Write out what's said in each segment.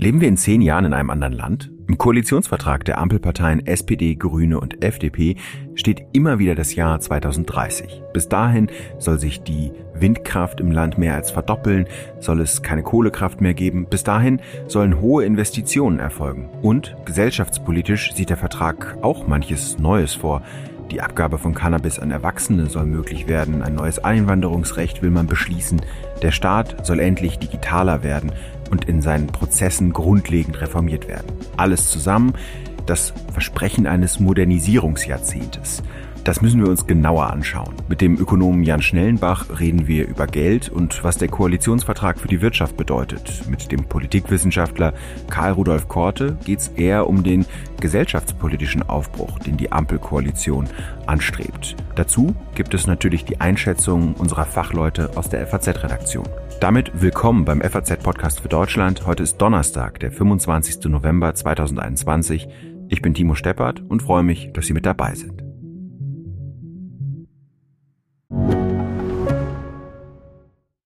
Leben wir in zehn Jahren in einem anderen Land? Im Koalitionsvertrag der Ampelparteien SPD, Grüne und FDP steht immer wieder das Jahr 2030. Bis dahin soll sich die Windkraft im Land mehr als verdoppeln, soll es keine Kohlekraft mehr geben. Bis dahin sollen hohe Investitionen erfolgen. Und gesellschaftspolitisch sieht der Vertrag auch manches Neues vor. Die Abgabe von Cannabis an Erwachsene soll möglich werden, ein neues Einwanderungsrecht will man beschließen, der Staat soll endlich digitaler werden und in seinen Prozessen grundlegend reformiert werden. Alles zusammen das Versprechen eines Modernisierungsjahrzehntes. Das müssen wir uns genauer anschauen. Mit dem Ökonomen Jan Schnellenbach reden wir über Geld und was der Koalitionsvertrag für die Wirtschaft bedeutet. Mit dem Politikwissenschaftler Karl Rudolf Korte geht es eher um den gesellschaftspolitischen Aufbruch, den die Ampelkoalition anstrebt. Dazu gibt es natürlich die Einschätzung unserer Fachleute aus der FAZ-Redaktion. Damit willkommen beim FAZ-Podcast für Deutschland. Heute ist Donnerstag, der 25. November 2021. Ich bin Timo Steppert und freue mich, dass Sie mit dabei sind.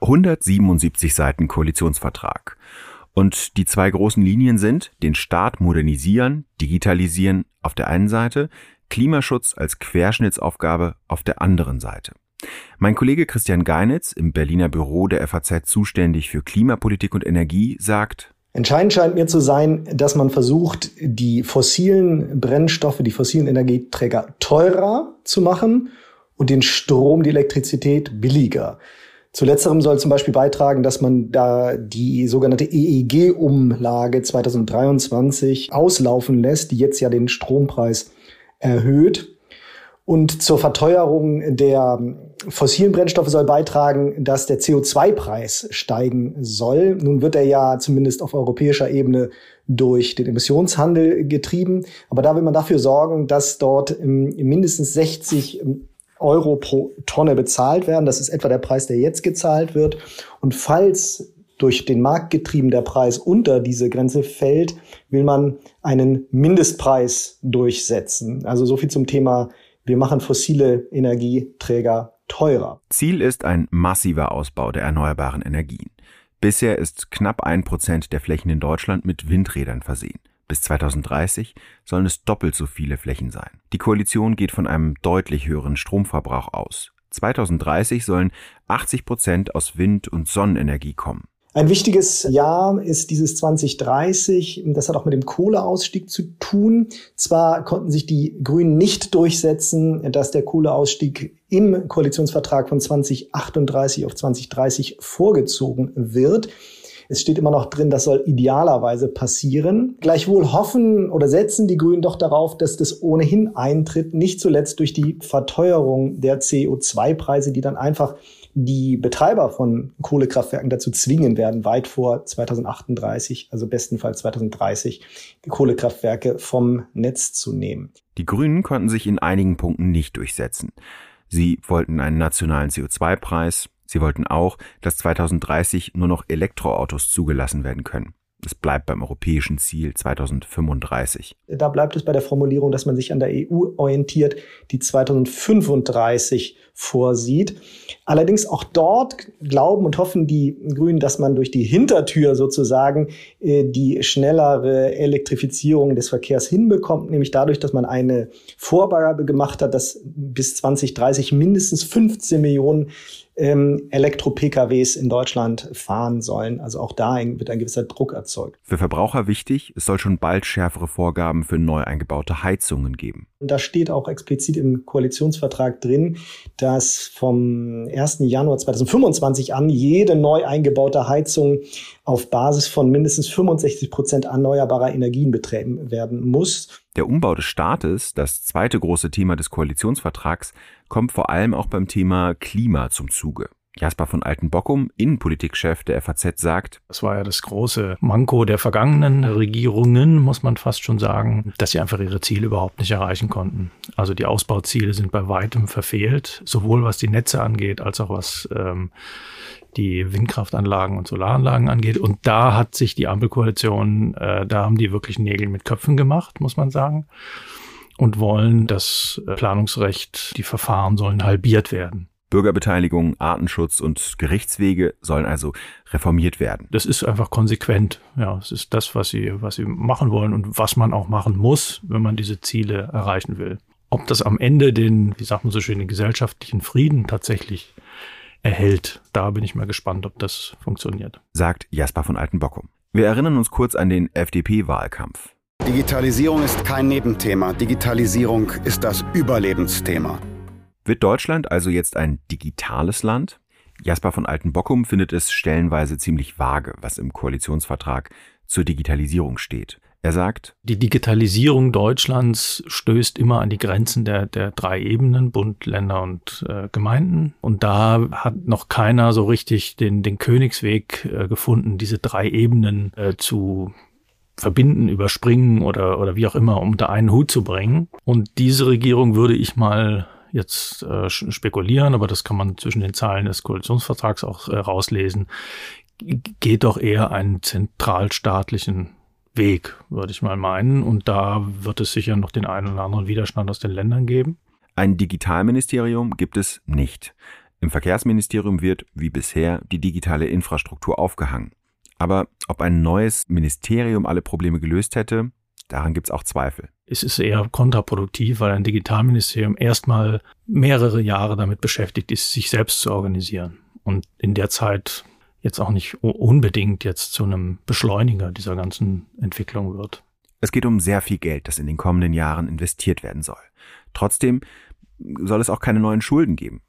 177 Seiten Koalitionsvertrag. Und die zwei großen Linien sind den Staat modernisieren, digitalisieren auf der einen Seite, Klimaschutz als Querschnittsaufgabe auf der anderen Seite. Mein Kollege Christian Geinitz im Berliner Büro der FAZ zuständig für Klimapolitik und Energie sagt, Entscheidend scheint mir zu sein, dass man versucht, die fossilen Brennstoffe, die fossilen Energieträger teurer zu machen und den Strom, die Elektrizität billiger. Zu letzterem soll zum Beispiel beitragen, dass man da die sogenannte EEG-Umlage 2023 auslaufen lässt, die jetzt ja den Strompreis erhöht. Und zur Verteuerung der fossilen Brennstoffe soll beitragen, dass der CO2-Preis steigen soll. Nun wird er ja zumindest auf europäischer Ebene durch den Emissionshandel getrieben. Aber da will man dafür sorgen, dass dort mindestens 60 Euro pro Tonne bezahlt werden. Das ist etwa der Preis, der jetzt gezahlt wird. Und falls durch den Markt getrieben der Preis unter diese Grenze fällt, will man einen Mindestpreis durchsetzen. Also so viel zum Thema wir machen fossile Energieträger teurer. Ziel ist ein massiver Ausbau der erneuerbaren Energien. Bisher ist knapp ein Prozent der Flächen in Deutschland mit Windrädern versehen. Bis 2030 sollen es doppelt so viele Flächen sein. Die Koalition geht von einem deutlich höheren Stromverbrauch aus. 2030 sollen 80 Prozent aus Wind- und Sonnenenergie kommen. Ein wichtiges Jahr ist dieses 2030. Das hat auch mit dem Kohleausstieg zu tun. Zwar konnten sich die Grünen nicht durchsetzen, dass der Kohleausstieg im Koalitionsvertrag von 2038 auf 2030 vorgezogen wird. Es steht immer noch drin, das soll idealerweise passieren. Gleichwohl hoffen oder setzen die Grünen doch darauf, dass das ohnehin eintritt, nicht zuletzt durch die Verteuerung der CO2-Preise, die dann einfach die Betreiber von Kohlekraftwerken dazu zwingen werden, weit vor 2038, also bestenfalls 2030, die Kohlekraftwerke vom Netz zu nehmen. Die Grünen konnten sich in einigen Punkten nicht durchsetzen. Sie wollten einen nationalen CO2-Preis. Sie wollten auch, dass 2030 nur noch Elektroautos zugelassen werden können. Es bleibt beim europäischen Ziel 2035. Da bleibt es bei der Formulierung, dass man sich an der EU orientiert, die 2035 vorsieht. Allerdings auch dort glauben und hoffen die Grünen, dass man durch die Hintertür sozusagen äh, die schnellere Elektrifizierung des Verkehrs hinbekommt, nämlich dadurch, dass man eine Vorgabe gemacht hat, dass bis 2030 mindestens 15 Millionen ähm, Elektro-PKWs in Deutschland fahren sollen. Also auch da wird ein gewisser Druck erzeugt. Für Verbraucher wichtig, es soll schon bald schärfere Vorgaben für neu eingebaute Heizungen geben. Und da steht auch explizit im Koalitionsvertrag drin, dass vom 1. Januar 2025 an jede neu eingebaute Heizung auf Basis von mindestens 65 Prozent erneuerbarer Energien betrieben werden muss. Der Umbau des Staates, das zweite große Thema des Koalitionsvertrags, kommt vor allem auch beim Thema Klima zum Zuge. Jasper von Altenbockum, Innenpolitikchef der FAZ, sagt, Das war ja das große Manko der vergangenen Regierungen, muss man fast schon sagen, dass sie einfach ihre Ziele überhaupt nicht erreichen konnten. Also die Ausbauziele sind bei weitem verfehlt, sowohl was die Netze angeht, als auch was ähm, die Windkraftanlagen und Solaranlagen angeht. Und da hat sich die Ampelkoalition, äh, da haben die wirklich Nägel mit Köpfen gemacht, muss man sagen. Und wollen das Planungsrecht, die Verfahren sollen halbiert werden. Bürgerbeteiligung, Artenschutz und Gerichtswege sollen also reformiert werden. Das ist einfach konsequent. Ja, es ist das, was sie, was sie machen wollen und was man auch machen muss, wenn man diese Ziele erreichen will. Ob das am Ende den, wie sagt man so schön, den gesellschaftlichen Frieden tatsächlich erhält, da bin ich mal gespannt, ob das funktioniert. Sagt Jasper von Altenbockum. Wir erinnern uns kurz an den FDP-Wahlkampf. Digitalisierung ist kein Nebenthema. Digitalisierung ist das Überlebensthema. Wird Deutschland also jetzt ein digitales Land? Jasper von Altenbockum findet es stellenweise ziemlich vage, was im Koalitionsvertrag zur Digitalisierung steht. Er sagt, die Digitalisierung Deutschlands stößt immer an die Grenzen der, der drei Ebenen, Bund, Länder und äh, Gemeinden. Und da hat noch keiner so richtig den, den Königsweg äh, gefunden, diese drei Ebenen äh, zu verbinden, überspringen oder, oder wie auch immer, unter einen Hut zu bringen. Und diese Regierung würde ich mal jetzt äh, spekulieren, aber das kann man zwischen den Zeilen des Koalitionsvertrags auch äh, rauslesen, geht doch eher einen zentralstaatlichen Weg, würde ich mal meinen. Und da wird es sicher noch den einen oder anderen Widerstand aus den Ländern geben. Ein Digitalministerium gibt es nicht. Im Verkehrsministerium wird, wie bisher, die digitale Infrastruktur aufgehangen. Aber ob ein neues Ministerium alle Probleme gelöst hätte, daran gibt es auch Zweifel. Es ist eher kontraproduktiv, weil ein Digitalministerium erstmal mehrere Jahre damit beschäftigt ist, sich selbst zu organisieren. Und in der Zeit jetzt auch nicht unbedingt jetzt zu einem Beschleuniger dieser ganzen Entwicklung wird. Es geht um sehr viel Geld, das in den kommenden Jahren investiert werden soll. Trotzdem soll es auch keine neuen Schulden geben.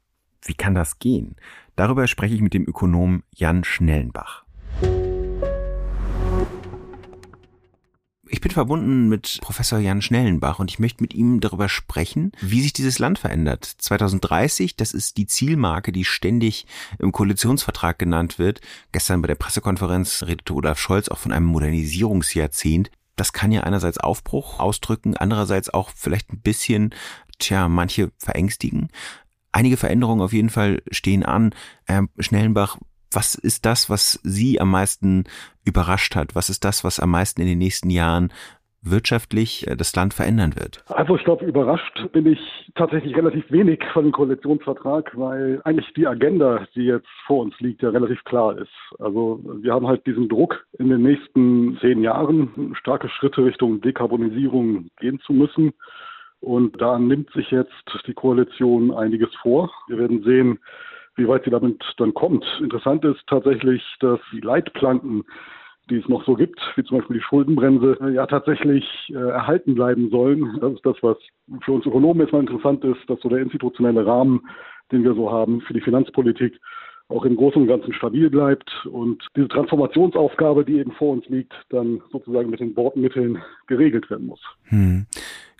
Wie kann das gehen? Darüber spreche ich mit dem Ökonom Jan Schnellenbach. Ich bin verbunden mit Professor Jan Schnellenbach und ich möchte mit ihm darüber sprechen, wie sich dieses Land verändert. 2030, das ist die Zielmarke, die ständig im Koalitionsvertrag genannt wird. Gestern bei der Pressekonferenz redete Olaf Scholz auch von einem Modernisierungsjahrzehnt. Das kann ja einerseits Aufbruch ausdrücken, andererseits auch vielleicht ein bisschen, tja, manche verängstigen. Einige Veränderungen auf jeden Fall stehen an. Herr Schnellenbach, was ist das, was Sie am meisten überrascht hat? Was ist das, was am meisten in den nächsten Jahren wirtschaftlich äh, das Land verändern wird? Also ich glaube, überrascht bin ich tatsächlich relativ wenig von dem Koalitionsvertrag, weil eigentlich die Agenda, die jetzt vor uns liegt, ja relativ klar ist. Also wir haben halt diesen Druck, in den nächsten zehn Jahren starke Schritte Richtung Dekarbonisierung gehen zu müssen. Und da nimmt sich jetzt die Koalition einiges vor. Wir werden sehen, wie weit sie damit dann kommt. Interessant ist tatsächlich, dass die Leitplanken, die es noch so gibt, wie zum Beispiel die Schuldenbremse, ja tatsächlich äh, erhalten bleiben sollen. Das ist das, was für uns Ökonomen jetzt mal interessant ist, dass so der institutionelle Rahmen, den wir so haben für die Finanzpolitik, auch im Großen und Ganzen stabil bleibt und diese Transformationsaufgabe, die eben vor uns liegt, dann sozusagen mit den Bordmitteln geregelt werden muss. Hm.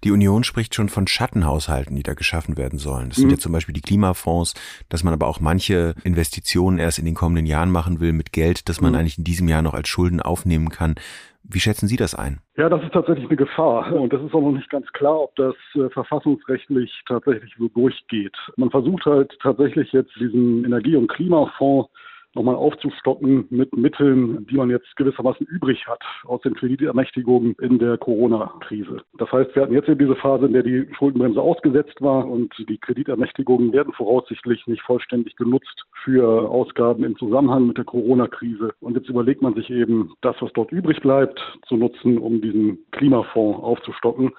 Die Union spricht schon von Schattenhaushalten, die da geschaffen werden sollen. Das sind mhm. ja zum Beispiel die Klimafonds, dass man aber auch manche Investitionen erst in den kommenden Jahren machen will mit Geld, das man mhm. eigentlich in diesem Jahr noch als Schulden aufnehmen kann. Wie schätzen Sie das ein? Ja, das ist tatsächlich eine Gefahr. Und das ist auch noch nicht ganz klar, ob das äh, verfassungsrechtlich tatsächlich so durchgeht. Man versucht halt tatsächlich jetzt diesen Energie- und Klimafonds nochmal aufzustocken mit Mitteln, die man jetzt gewissermaßen übrig hat aus den Kreditermächtigungen in der Corona-Krise. Das heißt, wir hatten jetzt eben diese Phase, in der die Schuldenbremse ausgesetzt war und die Kreditermächtigungen werden voraussichtlich nicht vollständig genutzt für Ausgaben im Zusammenhang mit der Corona-Krise. Und jetzt überlegt man sich eben, das, was dort übrig bleibt, zu nutzen, um diesen Klimafonds aufzustocken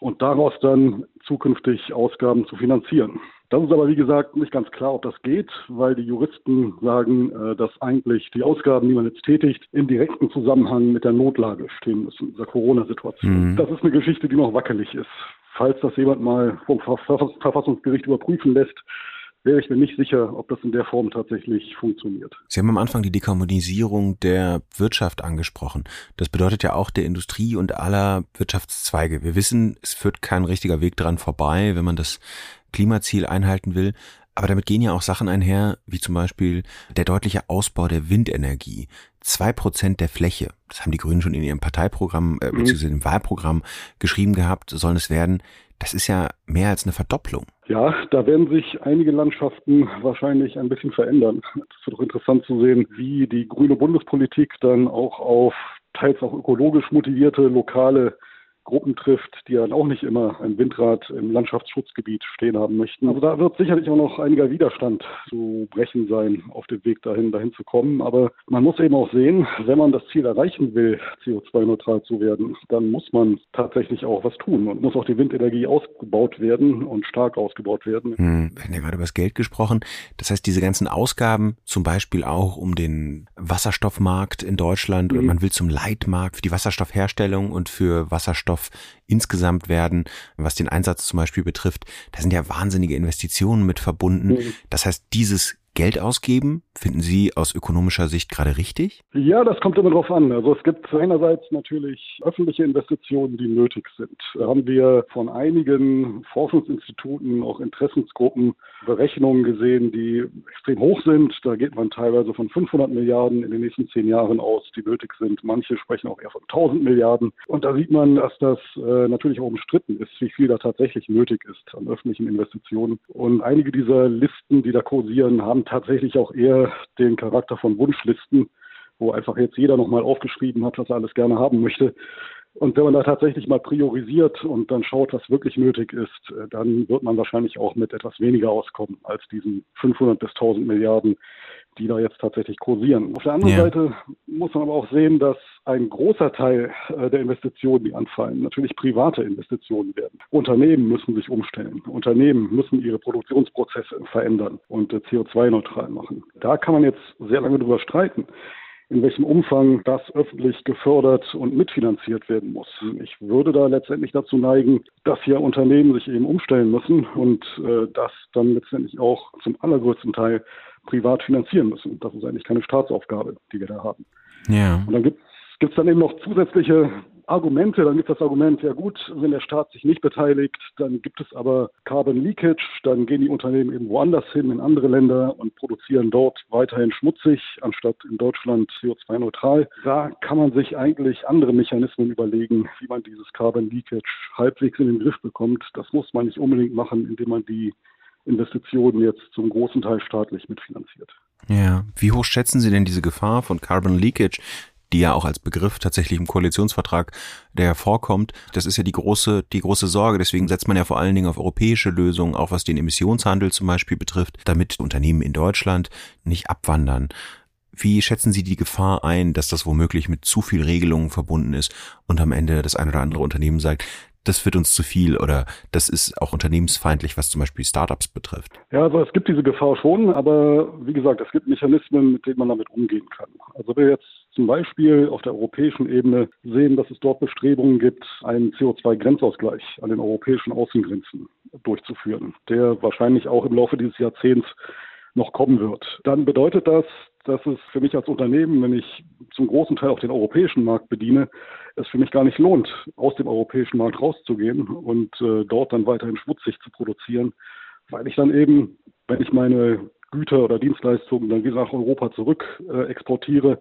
und daraus dann zukünftig Ausgaben zu finanzieren. Das ist aber, wie gesagt, nicht ganz klar, ob das geht, weil die Juristen sagen, äh, dass eigentlich die Ausgaben, die man jetzt tätigt, im direkten Zusammenhang mit der Notlage stehen müssen, dieser Corona-Situation. Mhm. Das ist eine Geschichte, die noch wackelig ist. Falls das jemand mal vom Verfassungsgericht überprüfen lässt, wäre ich mir nicht sicher, ob das in der Form tatsächlich funktioniert. Sie haben am Anfang die Dekarbonisierung der Wirtschaft angesprochen. Das bedeutet ja auch der Industrie und aller Wirtschaftszweige. Wir wissen, es führt kein richtiger Weg dran vorbei, wenn man das Klimaziel einhalten will. Aber damit gehen ja auch Sachen einher, wie zum Beispiel der deutliche Ausbau der Windenergie. Zwei Prozent der Fläche, das haben die Grünen schon in ihrem Parteiprogramm äh, mhm. bzw. im Wahlprogramm geschrieben gehabt, sollen es werden. Das ist ja mehr als eine Verdopplung. Ja, da werden sich einige Landschaften wahrscheinlich ein bisschen verändern. Es wird auch interessant zu sehen, wie die grüne Bundespolitik dann auch auf teils auch ökologisch motivierte lokale Gruppen trifft, die dann auch nicht immer ein Windrad im Landschaftsschutzgebiet stehen haben möchten. Also da wird sicherlich auch noch einiger Widerstand zu brechen sein, auf dem Weg dahin, dahin zu kommen. Aber man muss eben auch sehen, wenn man das Ziel erreichen will, CO2-neutral zu werden, dann muss man tatsächlich auch was tun und muss auch die Windenergie ausgebaut werden und stark ausgebaut werden. Hm, wir haben ja gerade über das Geld gesprochen. Das heißt, diese ganzen Ausgaben, zum Beispiel auch um den Wasserstoffmarkt in Deutschland, mhm. und man will zum Leitmarkt für die Wasserstoffherstellung und für Wasserstoff Wasserstoff insgesamt werden, was den Einsatz zum Beispiel betrifft. Da sind ja wahnsinnige Investitionen mit verbunden. Mhm. Das heißt, dieses Geld ausgeben? Finden Sie aus ökonomischer Sicht gerade richtig? Ja, das kommt immer drauf an. Also es gibt einerseits natürlich öffentliche Investitionen, die nötig sind. Da haben wir von einigen Forschungsinstituten, auch Interessensgruppen, Berechnungen gesehen, die extrem hoch sind. Da geht man teilweise von 500 Milliarden in den nächsten zehn Jahren aus, die nötig sind. Manche sprechen auch eher von 1000 Milliarden. Und da sieht man, dass das äh, natürlich auch umstritten ist, wie viel da tatsächlich nötig ist an öffentlichen Investitionen. Und einige dieser Listen, die da kursieren, haben tatsächlich auch eher den Charakter von Wunschlisten, wo einfach jetzt jeder nochmal aufgeschrieben hat, was er alles gerne haben möchte. Und wenn man da tatsächlich mal priorisiert und dann schaut, was wirklich nötig ist, äh, dann wird man wahrscheinlich auch mit etwas weniger auskommen als diesen 500 bis 1000 Milliarden, die da jetzt tatsächlich kursieren. Auf der anderen ja. Seite muss man aber auch sehen, dass ein großer Teil äh, der Investitionen, die anfallen, natürlich private Investitionen werden. Unternehmen müssen sich umstellen. Unternehmen müssen ihre Produktionsprozesse verändern und äh, CO2-neutral machen. Da kann man jetzt sehr lange drüber streiten in welchem Umfang das öffentlich gefördert und mitfinanziert werden muss. Ich würde da letztendlich dazu neigen, dass hier Unternehmen sich eben umstellen müssen und äh, das dann letztendlich auch zum allergrößten Teil privat finanzieren müssen. Das ist eigentlich keine Staatsaufgabe, die wir da haben. Ja. Und dann gibt es dann eben noch zusätzliche Argumente, dann gibt es das Argument, ja gut, wenn der Staat sich nicht beteiligt, dann gibt es aber Carbon Leakage, dann gehen die Unternehmen eben woanders hin, in andere Länder und produzieren dort weiterhin schmutzig, anstatt in Deutschland CO2-neutral. Da kann man sich eigentlich andere Mechanismen überlegen, wie man dieses Carbon Leakage halbwegs in den Griff bekommt. Das muss man nicht unbedingt machen, indem man die Investitionen jetzt zum großen Teil staatlich mitfinanziert. Ja, wie hoch schätzen Sie denn diese Gefahr von Carbon Leakage? Die ja auch als Begriff tatsächlich im Koalitionsvertrag, der vorkommt. Das ist ja die große, die große Sorge. Deswegen setzt man ja vor allen Dingen auf europäische Lösungen, auch was den Emissionshandel zum Beispiel betrifft, damit Unternehmen in Deutschland nicht abwandern. Wie schätzen Sie die Gefahr ein, dass das womöglich mit zu viel Regelungen verbunden ist und am Ende das ein oder andere Unternehmen sagt, das wird uns zu viel oder das ist auch unternehmensfeindlich, was zum Beispiel Startups betrifft? Ja, also es gibt diese Gefahr schon, aber wie gesagt, es gibt Mechanismen, mit denen man damit umgehen kann. Also wir jetzt zum Beispiel auf der europäischen Ebene sehen, dass es dort Bestrebungen gibt, einen CO2-Grenzausgleich an den europäischen Außengrenzen durchzuführen, der wahrscheinlich auch im Laufe dieses Jahrzehnts noch kommen wird. Dann bedeutet das, dass es für mich als Unternehmen, wenn ich zum großen Teil auch den europäischen Markt bediene, es für mich gar nicht lohnt, aus dem europäischen Markt rauszugehen und äh, dort dann weiterhin schmutzig zu produzieren, weil ich dann eben, wenn ich meine Güter oder Dienstleistungen dann wieder nach Europa zurück äh, exportiere,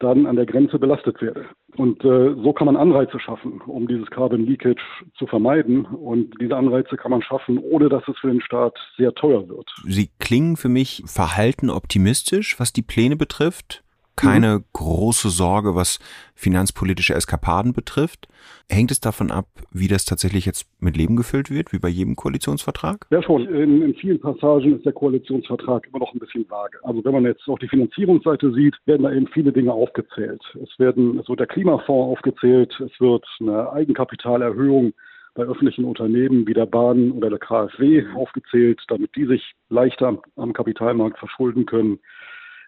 dann an der Grenze belastet werde. Und äh, so kann man Anreize schaffen, um dieses Carbon Leakage zu vermeiden. Und diese Anreize kann man schaffen, ohne dass es für den Staat sehr teuer wird. Sie klingen für mich verhalten optimistisch, was die Pläne betrifft keine mhm. große Sorge, was finanzpolitische Eskapaden betrifft. Hängt es davon ab, wie das tatsächlich jetzt mit Leben gefüllt wird, wie bei jedem Koalitionsvertrag? Ja schon. In, in vielen Passagen ist der Koalitionsvertrag immer noch ein bisschen vage. Also wenn man jetzt auf die Finanzierungsseite sieht, werden da eben viele Dinge aufgezählt. Es werden, es wird der Klimafonds aufgezählt, es wird eine Eigenkapitalerhöhung bei öffentlichen Unternehmen wie der Bahn oder der KfW aufgezählt, damit die sich leichter am Kapitalmarkt verschulden können.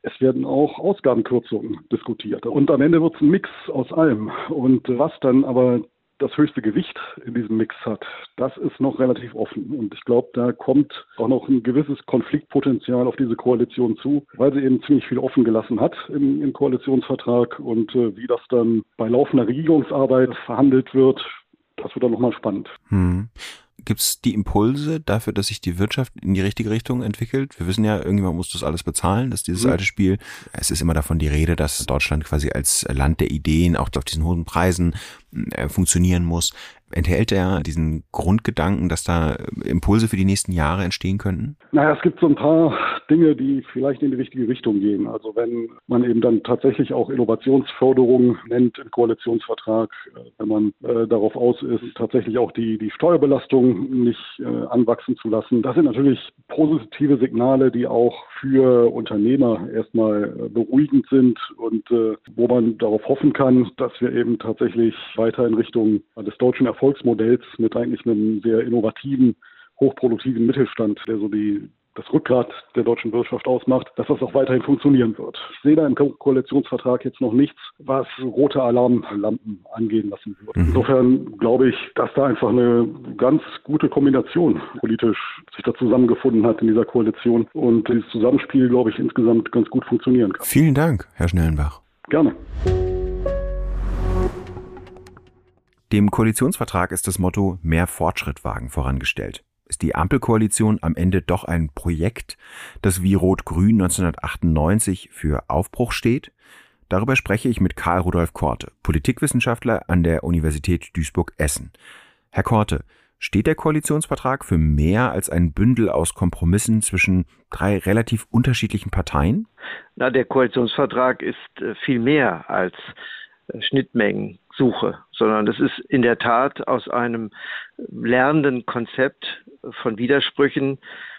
Es werden auch Ausgabenkürzungen diskutiert. Und am Ende wird es ein Mix aus allem. Und was dann aber das höchste Gewicht in diesem Mix hat, das ist noch relativ offen. Und ich glaube, da kommt auch noch ein gewisses Konfliktpotenzial auf diese Koalition zu, weil sie eben ziemlich viel offen gelassen hat im, im Koalitionsvertrag. Und äh, wie das dann bei laufender Regierungsarbeit verhandelt wird, das wird dann nochmal spannend. Hm. Gibt es die Impulse dafür, dass sich die Wirtschaft in die richtige Richtung entwickelt? Wir wissen ja, irgendjemand muss das alles bezahlen, dass dieses mhm. alte Spiel. Es ist immer davon die Rede, dass Deutschland quasi als Land der Ideen auch auf diesen hohen Preisen äh, funktionieren muss enthält er diesen Grundgedanken, dass da Impulse für die nächsten Jahre entstehen könnten? Naja, es gibt so ein paar Dinge, die vielleicht in die richtige Richtung gehen. Also wenn man eben dann tatsächlich auch Innovationsförderung nennt im Koalitionsvertrag, äh, wenn man äh, darauf aus ist, tatsächlich auch die, die Steuerbelastung nicht äh, anwachsen zu lassen. Das sind natürlich positive Signale, die auch für Unternehmer erstmal äh, beruhigend sind und äh, wo man darauf hoffen kann, dass wir eben tatsächlich weiter in Richtung des deutschen Erfolgs Erfolgsmodells mit eigentlich einem sehr innovativen, hochproduktiven Mittelstand, der so die das Rückgrat der deutschen Wirtschaft ausmacht, dass das auch weiterhin funktionieren wird. Ich sehe da im Ko Koalitionsvertrag jetzt noch nichts, was rote Alarmlampen angehen lassen wird. Mhm. Insofern glaube ich, dass da einfach eine ganz gute Kombination politisch sich da zusammengefunden hat in dieser Koalition und dieses Zusammenspiel, glaube ich, insgesamt ganz gut funktionieren kann. Vielen Dank, Herr Schnellenbach. Gerne. Dem Koalitionsvertrag ist das Motto Mehr Fortschritt wagen vorangestellt. Ist die Ampelkoalition am Ende doch ein Projekt, das wie Rot-Grün 1998 für Aufbruch steht? Darüber spreche ich mit Karl Rudolf Korte, Politikwissenschaftler an der Universität Duisburg-Essen. Herr Korte, steht der Koalitionsvertrag für mehr als ein Bündel aus Kompromissen zwischen drei relativ unterschiedlichen Parteien? Na, der Koalitionsvertrag ist äh, viel mehr als äh, Schnittmengen suche, sondern das ist in der Tat aus einem lernenden Konzept von Widersprüchen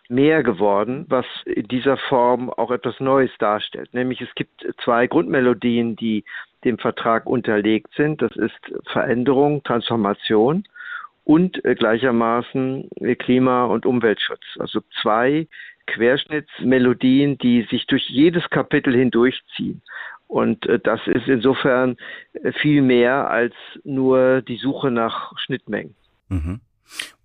mehr geworden, was in dieser Form auch etwas Neues darstellt. Nämlich es gibt zwei Grundmelodien, die dem Vertrag unterlegt sind. Das ist Veränderung, Transformation und gleichermaßen Klima- und Umweltschutz. Also zwei Querschnittsmelodien, die sich durch jedes Kapitel hindurchziehen. Und äh, das ist insofern äh, viel mehr als nur die Suche nach Schnittmengen. Mhm.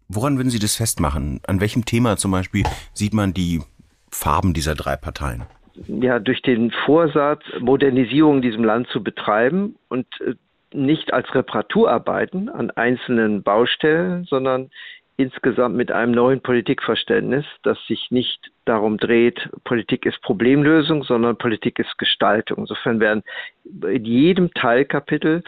Woran würden Sie das festmachen? An welchem Thema zum Beispiel sieht man die Farben dieser drei Parteien? Ja, durch den Vorsatz, Modernisierung in diesem Land zu betreiben und äh, nicht als Reparaturarbeiten an einzelnen Baustellen, sondern insgesamt mit einem neuen Politikverständnis, das sich nicht darum dreht, Politik ist Problemlösung, sondern Politik ist Gestaltung. Insofern werden in jedem Teilkapitel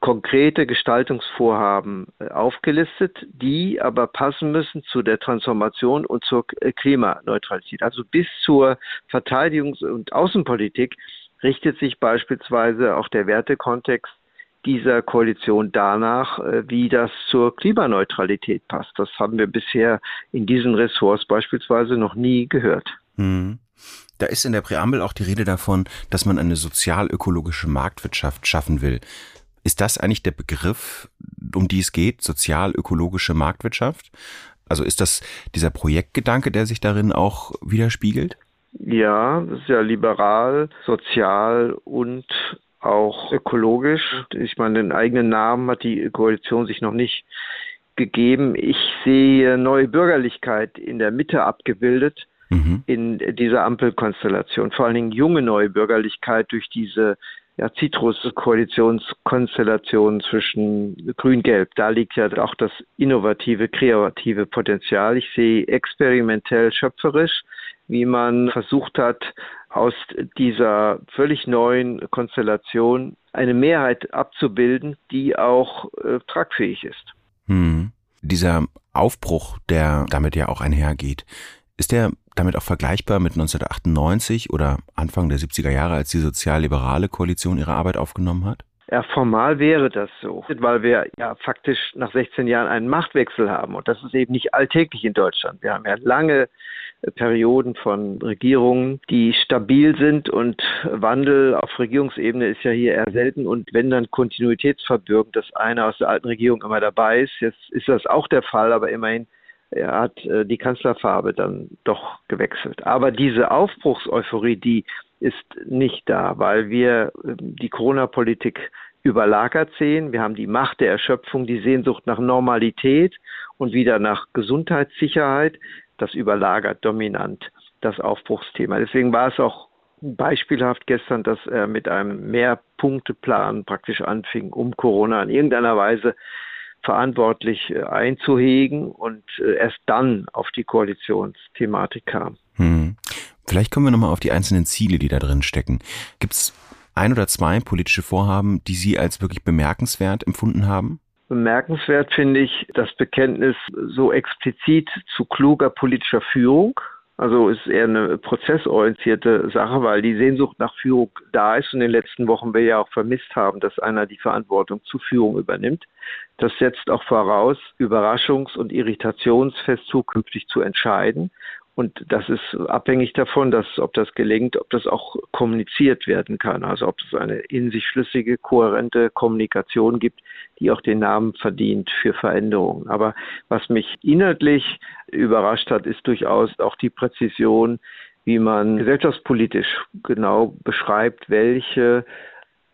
konkrete Gestaltungsvorhaben äh, aufgelistet, die aber passen müssen zu der Transformation und zur äh, Klimaneutralität. Also bis zur Verteidigungs- und Außenpolitik richtet sich beispielsweise auch der Wertekontext dieser Koalition danach, äh, wie das zur Klimaneutralität passt. Das haben wir bisher in diesen Ressorts beispielsweise noch nie gehört. Hm. Da ist in der Präambel auch die Rede davon, dass man eine sozial-ökologische Marktwirtschaft schaffen will. Ist das eigentlich der Begriff, um die es geht, sozial-ökologische Marktwirtschaft? Also ist das dieser Projektgedanke, der sich darin auch widerspiegelt? Ja, das ist ja liberal, sozial und auch ökologisch. Ich meine, den eigenen Namen hat die Koalition sich noch nicht gegeben. Ich sehe neue Bürgerlichkeit in der Mitte abgebildet mhm. in dieser Ampelkonstellation. Vor allen Dingen junge neue Bürgerlichkeit durch diese ja, Citrus-Koalitionskonstellation zwischen Grün-Gelb. Da liegt ja auch das innovative, kreative Potenzial. Ich sehe experimentell schöpferisch, wie man versucht hat, aus dieser völlig neuen Konstellation eine Mehrheit abzubilden, die auch äh, tragfähig ist. Hm. Dieser Aufbruch, der damit ja auch einhergeht, ist der damit auch vergleichbar mit 1998 oder Anfang der 70er Jahre, als die sozialliberale Koalition ihre Arbeit aufgenommen hat? Ja, formal wäre das so, weil wir ja faktisch nach 16 Jahren einen Machtwechsel haben. Und das ist eben nicht alltäglich in Deutschland. Wir haben ja lange Perioden von Regierungen, die stabil sind und Wandel auf Regierungsebene ist ja hier eher selten und wenn dann Kontinuitätsverbürgen, dass einer aus der alten Regierung immer dabei ist, jetzt ist das auch der Fall, aber immerhin er hat äh, die Kanzlerfarbe dann doch gewechselt. Aber diese Aufbruchseuphorie, die ist nicht da, weil wir ähm, die Corona-Politik überlagert sehen. Wir haben die Macht der Erschöpfung, die Sehnsucht nach Normalität und wieder nach Gesundheitssicherheit. Das überlagert dominant das Aufbruchsthema. Deswegen war es auch beispielhaft gestern, dass er mit einem Mehrpunkteplan praktisch anfing, um Corona in irgendeiner Weise verantwortlich äh, einzuhegen und äh, erst dann auf die Koalitionsthematik kam. Hm. Vielleicht kommen wir nochmal auf die einzelnen Ziele, die da drin stecken. Gibt es ein oder zwei politische Vorhaben, die Sie als wirklich bemerkenswert empfunden haben? Bemerkenswert finde ich das Bekenntnis so explizit zu kluger politischer Führung. Also ist eher eine prozessorientierte Sache, weil die Sehnsucht nach Führung da ist und in den letzten Wochen wir ja auch vermisst haben, dass einer die Verantwortung zu Führung übernimmt. Das setzt auch voraus, überraschungs- und irritationsfest zukünftig zu entscheiden und das ist abhängig davon, dass, ob das gelingt, ob das auch kommuniziert werden kann. Also ob es eine in sich schlüssige, kohärente Kommunikation gibt, die auch den Namen verdient für Veränderungen. Aber was mich inhaltlich überrascht hat, ist durchaus auch die Präzision, wie man gesellschaftspolitisch genau beschreibt, welche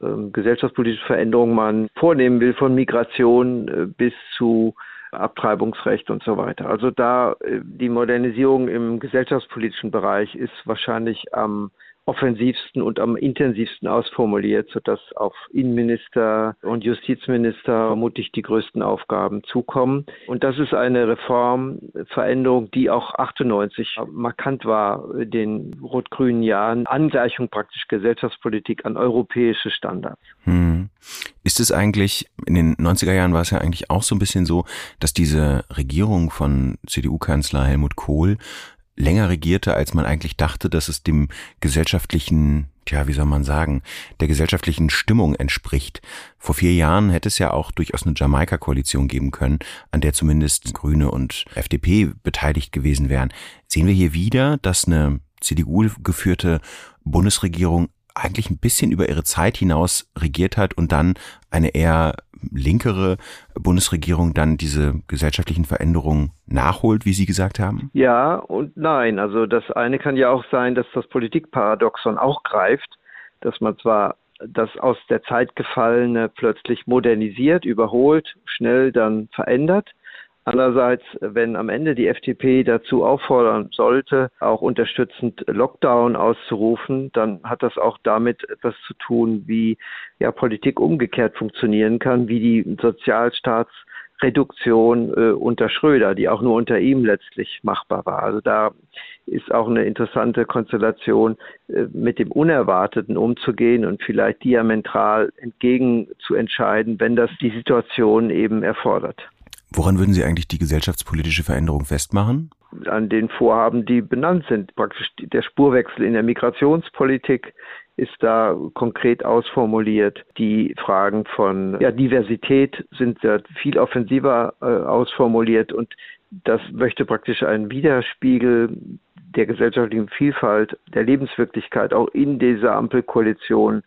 äh, gesellschaftspolitische Veränderungen man vornehmen will, von Migration äh, bis zu Abtreibungsrecht und so weiter. Also da äh, die Modernisierung im gesellschaftspolitischen Bereich ist wahrscheinlich am offensivsten und am intensivsten ausformuliert, sodass auf Innenminister und Justizminister vermutlich die größten Aufgaben zukommen. Und das ist eine Reformveränderung, die auch 98 markant war, den rot-grünen Jahren, Angleichung praktisch Gesellschaftspolitik an europäische Standards. Hm. Ist es eigentlich, in den 90er Jahren war es ja eigentlich auch so ein bisschen so, dass diese Regierung von CDU-Kanzler Helmut Kohl länger regierte, als man eigentlich dachte, dass es dem gesellschaftlichen, tja, wie soll man sagen, der gesellschaftlichen Stimmung entspricht. Vor vier Jahren hätte es ja auch durchaus eine Jamaika-Koalition geben können, an der zumindest Grüne und FDP beteiligt gewesen wären. Sehen wir hier wieder, dass eine CDU geführte Bundesregierung eigentlich ein bisschen über ihre Zeit hinaus regiert hat und dann eine eher linkere Bundesregierung dann diese gesellschaftlichen Veränderungen nachholt, wie Sie gesagt haben? Ja und nein. Also das eine kann ja auch sein, dass das Politikparadoxon auch greift, dass man zwar das aus der Zeit gefallene plötzlich modernisiert, überholt, schnell dann verändert, Andererseits, wenn am Ende die FDP dazu auffordern sollte, auch unterstützend Lockdown auszurufen, dann hat das auch damit etwas zu tun, wie ja Politik umgekehrt funktionieren kann, wie die Sozialstaatsreduktion äh, unter Schröder, die auch nur unter ihm letztlich machbar war. Also da ist auch eine interessante Konstellation, äh, mit dem Unerwarteten umzugehen und vielleicht diametral entgegen zu entscheiden, wenn das die Situation eben erfordert. Woran würden Sie eigentlich die gesellschaftspolitische Veränderung festmachen? An den Vorhaben, die benannt sind. Praktisch der Spurwechsel in der Migrationspolitik ist da konkret ausformuliert. Die Fragen von ja, Diversität sind ja viel offensiver äh, ausformuliert und das möchte praktisch einen Widerspiegel der gesellschaftlichen Vielfalt, der Lebenswirklichkeit auch in dieser Ampelkoalition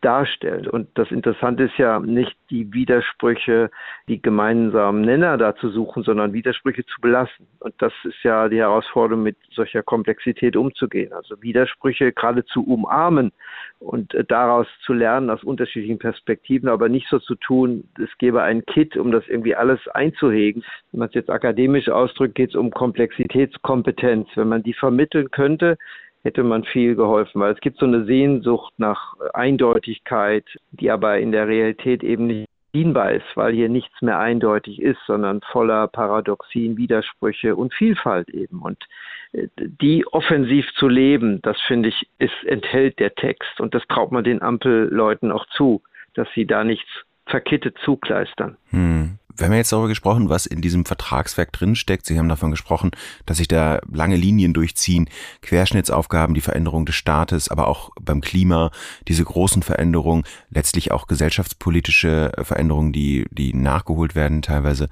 darstellt. Und das Interessante ist ja nicht die Widersprüche, die gemeinsamen Nenner da zu suchen, sondern Widersprüche zu belassen. Und das ist ja die Herausforderung, mit solcher Komplexität umzugehen. Also Widersprüche geradezu umarmen und äh, daraus zu lernen aus unterschiedlichen Perspektiven, aber nicht so zu tun, es gäbe ein Kit, um das irgendwie alles einzuhegen. Wenn man es jetzt akademisch ausdrückt, geht es um Komplexitätskompetenz. Wenn man die vermitteln könnte, hätte man viel geholfen, weil es gibt so eine Sehnsucht nach Eindeutigkeit, die aber in der Realität eben nicht dienbar ist, weil hier nichts mehr eindeutig ist, sondern voller Paradoxien, Widersprüche und Vielfalt eben. Und äh, die offensiv zu leben, das finde ich, ist, enthält der Text. Und das traut man den Ampelleuten auch zu, dass sie da nichts verkittet zukleistern. Hm. Wir haben jetzt darüber gesprochen, was in diesem Vertragswerk drinsteckt. Sie haben davon gesprochen, dass sich da lange Linien durchziehen, Querschnittsaufgaben, die Veränderung des Staates, aber auch beim Klima, diese großen Veränderungen, letztlich auch gesellschaftspolitische Veränderungen, die, die nachgeholt werden teilweise.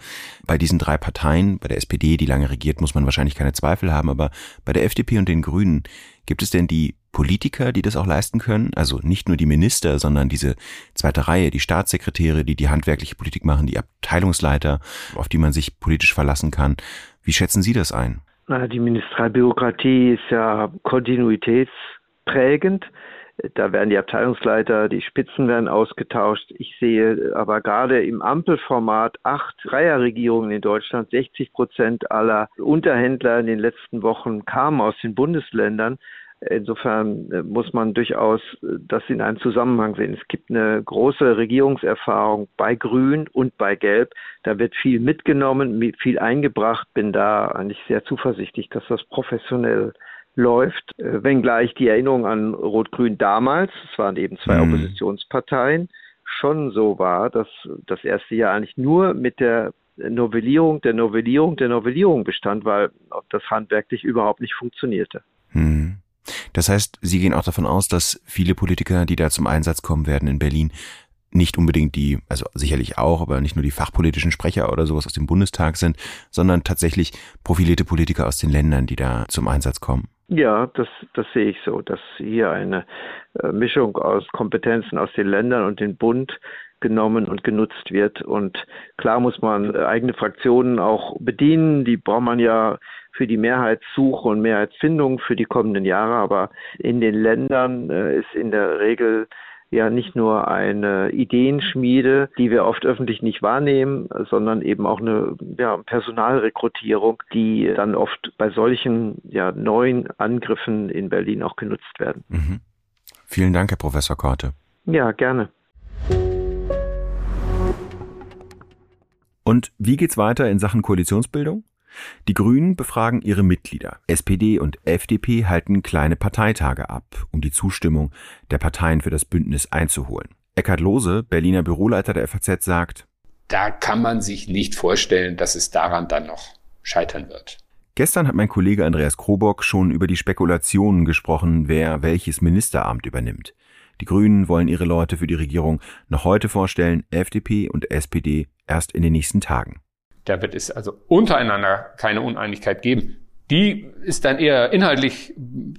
Bei diesen drei Parteien, bei der SPD, die lange regiert, muss man wahrscheinlich keine Zweifel haben, aber bei der FDP und den Grünen, gibt es denn die Politiker, die das auch leisten können? Also nicht nur die Minister, sondern diese zweite Reihe, die Staatssekretäre, die die handwerkliche Politik machen, die Abteilungsleiter, auf die man sich politisch verlassen kann. Wie schätzen Sie das ein? Die Ministerialbürokratie ist ja kontinuitätsprägend. Da werden die Abteilungsleiter, die Spitzen werden ausgetauscht. Ich sehe aber gerade im Ampelformat acht Dreierregierungen in Deutschland. 60 Prozent aller Unterhändler in den letzten Wochen kamen aus den Bundesländern. Insofern äh, muss man durchaus äh, das in einem Zusammenhang sehen. Es gibt eine große Regierungserfahrung bei Grün und bei Gelb. Da wird viel mitgenommen, viel eingebracht. Bin da eigentlich sehr zuversichtlich, dass das professionell läuft, äh, wenngleich die Erinnerung an Rot-Grün damals, es waren eben zwei mhm. Oppositionsparteien, schon so war, dass das erste Jahr eigentlich nur mit der Novellierung, der Novellierung, der Novellierung bestand, weil das handwerklich überhaupt nicht funktionierte. Mhm. Das heißt, Sie gehen auch davon aus, dass viele Politiker, die da zum Einsatz kommen werden in Berlin, nicht unbedingt die, also sicherlich auch, aber nicht nur die fachpolitischen Sprecher oder sowas aus dem Bundestag sind, sondern tatsächlich profilierte Politiker aus den Ländern, die da zum Einsatz kommen. Ja, das, das sehe ich so, dass hier eine äh, Mischung aus Kompetenzen aus den Ländern und dem Bund genommen und genutzt wird. Und klar muss man äh, eigene Fraktionen auch bedienen. Die braucht man ja für die Mehrheitssuche und Mehrheitsfindung für die kommenden Jahre. Aber in den Ländern äh, ist in der Regel ja nicht nur eine Ideenschmiede, die wir oft öffentlich nicht wahrnehmen, sondern eben auch eine ja, Personalrekrutierung, die dann oft bei solchen ja, neuen Angriffen in Berlin auch genutzt werden. Mhm. Vielen Dank, Herr Professor Korte. Ja, gerne. Und wie geht's weiter in Sachen Koalitionsbildung? Die Grünen befragen ihre Mitglieder. SPD und FDP halten kleine Parteitage ab, um die Zustimmung der Parteien für das Bündnis einzuholen. Eckhard Lohse, Berliner Büroleiter der FAZ, sagt, da kann man sich nicht vorstellen, dass es daran dann noch scheitern wird. Gestern hat mein Kollege Andreas Krobock schon über die Spekulationen gesprochen, wer welches Ministeramt übernimmt. Die Grünen wollen ihre Leute für die Regierung noch heute vorstellen, FDP und SPD erst in den nächsten Tagen. Da wird es also untereinander keine Uneinigkeit geben. Die ist dann eher inhaltlich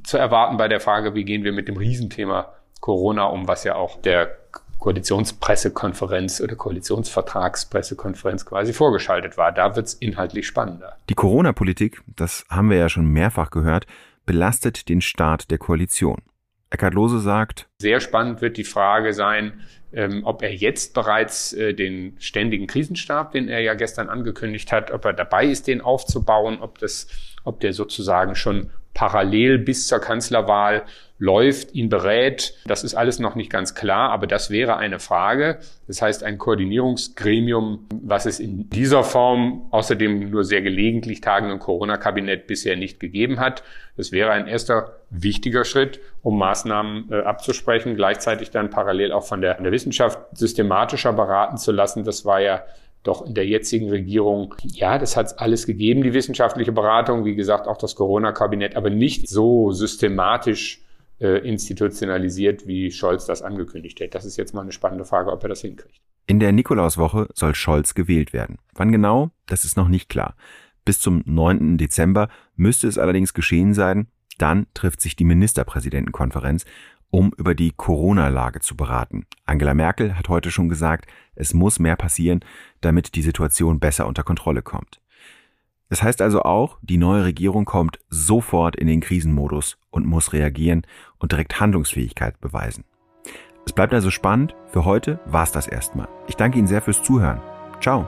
zu erwarten bei der Frage, wie gehen wir mit dem Riesenthema Corona um, was ja auch der Koalitionspressekonferenz oder Koalitionsvertragspressekonferenz quasi vorgeschaltet war. Da wird's inhaltlich spannender. Die Corona-Politik, das haben wir ja schon mehrfach gehört, belastet den Start der Koalition. Eckhard Lose sagt, sehr spannend wird die Frage sein, ähm, ob er jetzt bereits äh, den ständigen Krisenstab, den er ja gestern angekündigt hat, ob er dabei ist, den aufzubauen, ob das, ob der sozusagen schon parallel bis zur Kanzlerwahl läuft, ihn berät. Das ist alles noch nicht ganz klar, aber das wäre eine Frage. Das heißt, ein Koordinierungsgremium, was es in dieser Form außerdem nur sehr gelegentlich tagenden Corona-Kabinett bisher nicht gegeben hat. Das wäre ein erster wichtiger Schritt, um Maßnahmen äh, abzusprechen, gleichzeitig dann parallel auch von der, der Wissenschaft systematischer beraten zu lassen. Das war ja doch in der jetzigen Regierung, ja, das hat alles gegeben, die wissenschaftliche Beratung, wie gesagt, auch das Corona-Kabinett, aber nicht so systematisch äh, institutionalisiert, wie Scholz das angekündigt hat. Das ist jetzt mal eine spannende Frage, ob er das hinkriegt. In der Nikolauswoche soll Scholz gewählt werden. Wann genau, das ist noch nicht klar. Bis zum 9. Dezember müsste es allerdings geschehen sein. Dann trifft sich die Ministerpräsidentenkonferenz um über die Corona-Lage zu beraten. Angela Merkel hat heute schon gesagt, es muss mehr passieren, damit die Situation besser unter Kontrolle kommt. Das heißt also auch, die neue Regierung kommt sofort in den Krisenmodus und muss reagieren und direkt Handlungsfähigkeit beweisen. Es bleibt also spannend. Für heute war's das erstmal. Ich danke Ihnen sehr fürs Zuhören. Ciao.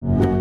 you